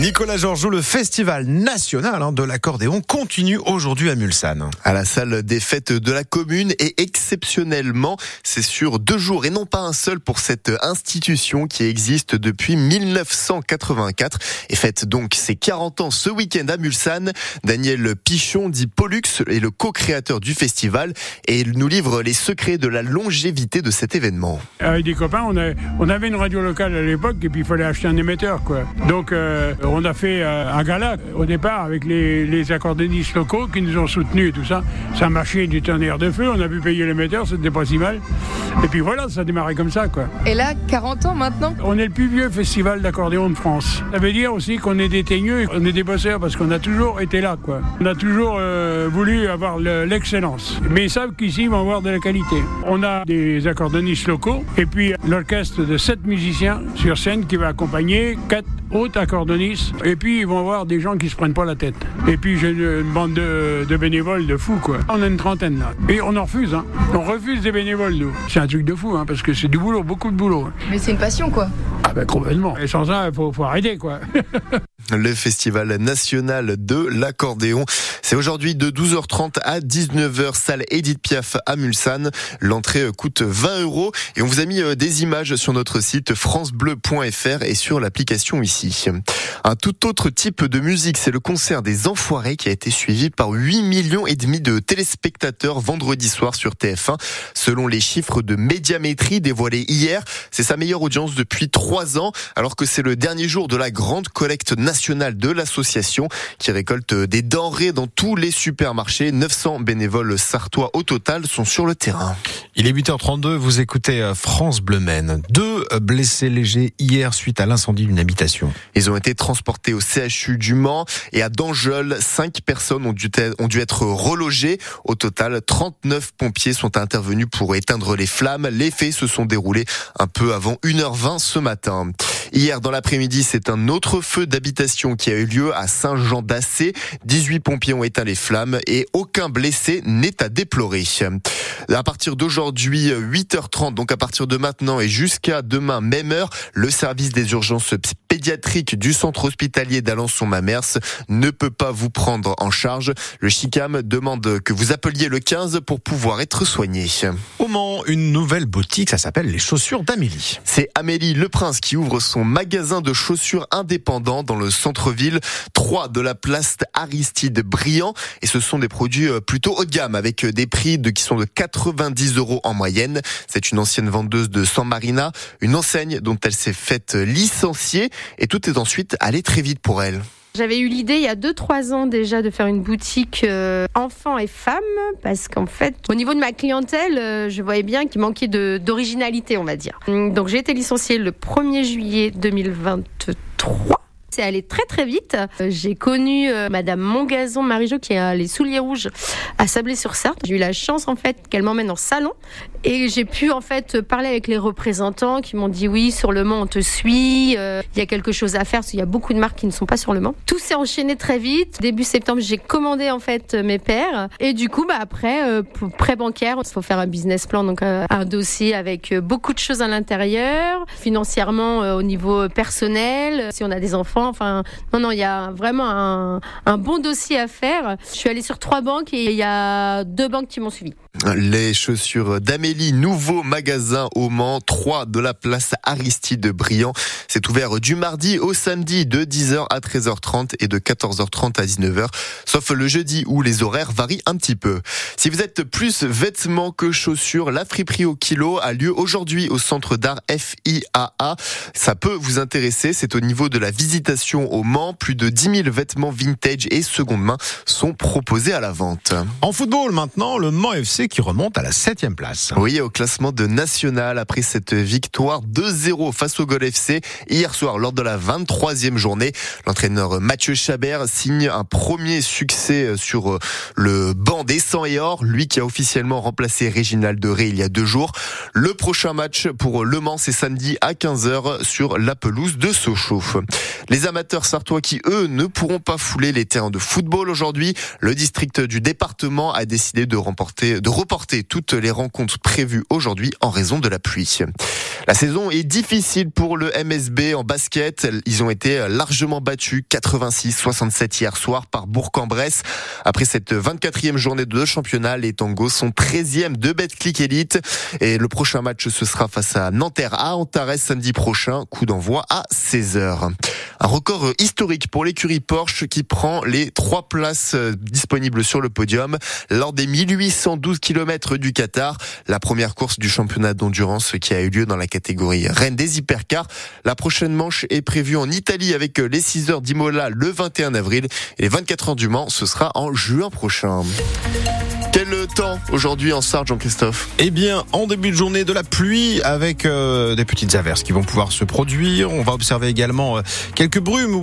Nicolas Georgeot, le festival national hein, de l'accordéon continue aujourd'hui à Mulsanne. À la salle des fêtes de la commune et exceptionnellement, c'est sur deux jours et non pas un seul pour cette institution qui existe depuis 1984 et fête donc ses 40 ans ce week-end à Mulsanne. Daniel Pichon dit Pollux est le co-créateur du festival et il nous livre les secrets de la longévité de cet événement. Avec des copains, on, on avait une radio locale à l'époque et puis il fallait acheter un émetteur quoi. Donc euh, on a fait euh, un gala au départ avec les, les accordéonistes locaux qui nous ont soutenus et tout ça. Ça marchait du tonnerre de feu, on a pu payer l'émetteur, c'était pas si mal. Et puis voilà, ça a démarré comme ça, quoi. Et là, 40 ans maintenant On est le plus vieux festival d'accordéon de France. Ça veut dire aussi qu'on est des teigneux, on est des bosseurs parce qu'on a toujours été là, quoi. On a toujours euh, voulu avoir l'excellence. Mais ils savent qu'ici, ils vont avoir de la qualité. On a des accordéonistes locaux et puis l'orchestre de sept musiciens sur scène qui va accompagner quatre autres accordéonistes et puis ils vont avoir des gens qui se prennent pas la tête. Et puis j'ai une, bande de, bénévoles de fous quoi. On a une trentaine là. Et on en refuse, hein. On refuse des bénévoles nous. C'est un truc de fou, hein, parce que c'est du boulot, beaucoup de boulot. Mais c'est une passion quoi. Ah ben complètement. Et sans ça, il faut, faut arrêter quoi. le Festival national de l'accordéon. C'est aujourd'hui de 12h30 à 19h, salle Edith Piaf à Mulsanne. L'entrée coûte 20 euros et on vous a mis euh, des images sur notre site francebleu.fr et sur l'application ici. Un tout autre type de musique, c'est le concert des Enfoirés qui a été suivi par 8 millions et demi de téléspectateurs vendredi soir sur TF1. Selon les chiffres de médiamétrie dévoilés hier, c'est sa meilleure audience depuis trois ans alors que c'est le dernier jour de la grande collecte nationale nationale de l'association qui récolte des denrées dans tous les supermarchés. 900 bénévoles sartois au total sont sur le terrain. Il est 8h32, vous écoutez euh, France Bleu Maine. Deux blessés légers hier suite à l'incendie d'une habitation. Ils ont été transportés au CHU du Mans et à Dangeul. Cinq personnes ont dû, ont dû être relogées. Au total, 39 pompiers sont intervenus pour éteindre les flammes. Les faits se sont déroulés un peu avant 1h20 ce matin. Hier, dans l'après-midi, c'est un autre feu d'habitation qui a eu lieu à Saint-Jean-d'Assé. 18 pompiers ont éteint les flammes et aucun blessé n'est à déplorer. À partir d'aujourd'hui, 8h30, donc à partir de maintenant et jusqu'à demain, même heure, le service des urgences pédiatriques du centre hospitalier d'Alençon-Mamers ne peut pas vous prendre en charge. Le CHICAM demande que vous appeliez le 15 pour pouvoir être soigné. Au Mans, une nouvelle boutique, ça s'appelle les chaussures d'Amélie. C'est Amélie Le Prince qui ouvre son magasin de chaussures indépendant dans le centre-ville, 3 de la place Aristide Brillant. Et ce sont des produits euh, plutôt haut de gamme avec euh, des prix de, qui sont de 90 euros en moyenne. C'est une ancienne vendeuse de San Marina, une enseigne dont elle s'est faite licencier et tout est ensuite allé très vite pour elle. J'avais eu l'idée il y a 2-3 ans déjà de faire une boutique euh, enfants et femmes parce qu'en fait, au niveau de ma clientèle, je voyais bien qu'il manquait d'originalité, on va dire. Donc j'ai été licenciée le 1er juillet 2023. C'est allé très très vite. Euh, j'ai connu euh, Madame Mongazon Marie-Jo qui a les souliers rouges à Sablé-sur-Sarthe. J'ai eu la chance en fait qu'elle m'emmène en salon et j'ai pu en fait parler avec les représentants qui m'ont dit oui sur le Mans on te suit, euh, il y a quelque chose à faire parce qu'il y a beaucoup de marques qui ne sont pas sur le Mans. Tout s'est enchaîné très vite. Début septembre j'ai commandé en fait mes paires et du coup bah après pour prêt bancaire il faut faire un business plan donc un dossier avec beaucoup de choses à l'intérieur, financièrement au niveau personnel, si on a des enfants Enfin, non, non, il y a vraiment un, un bon dossier à faire. Je suis allée sur trois banques et il y a deux banques qui m'ont suivi. Les chaussures d'Amélie, nouveau magasin au Mans, 3 de la place Aristide Briand. C'est ouvert du mardi au samedi de 10h à 13h30 et de 14h30 à 19h, sauf le jeudi où les horaires varient un petit peu. Si vous êtes plus vêtements que chaussures, la friperie au kilo a lieu aujourd'hui au centre d'art FIAA. Ça peut vous intéresser, c'est au niveau de la visitation au Mans. Plus de 10 000 vêtements vintage et seconde main sont proposés à la vente. En football maintenant, le Mans FC qui remonte à la septième place. Oui, au classement de national après cette victoire 2-0 face au Gol FC hier soir lors de la 23e journée. L'entraîneur Mathieu Chabert signe un premier succès sur le banc des 100 et or, lui qui a officiellement remplacé Réginald Ré il y a deux jours. Le prochain match pour Le Mans, c'est samedi à 15h sur la pelouse de Sochaux. Les amateurs sartois qui, eux, ne pourront pas fouler les terrains de football aujourd'hui, le district du département a décidé de remporter, de reporter toutes les rencontres prévues aujourd'hui en raison de la pluie. La saison est difficile pour le MSB en basket. Ils ont été largement battus 86-67 hier soir par Bourg-en-Bresse. Après cette 24e journée de championnat, les Tangos sont 13e de Betclic Elite. Et le prochain match, ce sera face à Nanterre à Antares samedi prochain. Coup d'envoi à 16h. Un record historique pour l'écurie Porsche qui prend les trois places disponibles sur le podium lors des 1812 km du Qatar. La première course du championnat d'endurance qui a eu lieu dans la catégorie Reine des Hypercars. La prochaine manche est prévue en Italie avec les 6 heures d'Imola le 21 avril et les 24 heures du Mans, ce sera en juin prochain. Quel temps aujourd'hui en Sarre, Jean-Christophe Eh bien, en début de journée, de la pluie avec euh, des petites averses qui vont pouvoir se produire. On va observer également euh, quelques brumes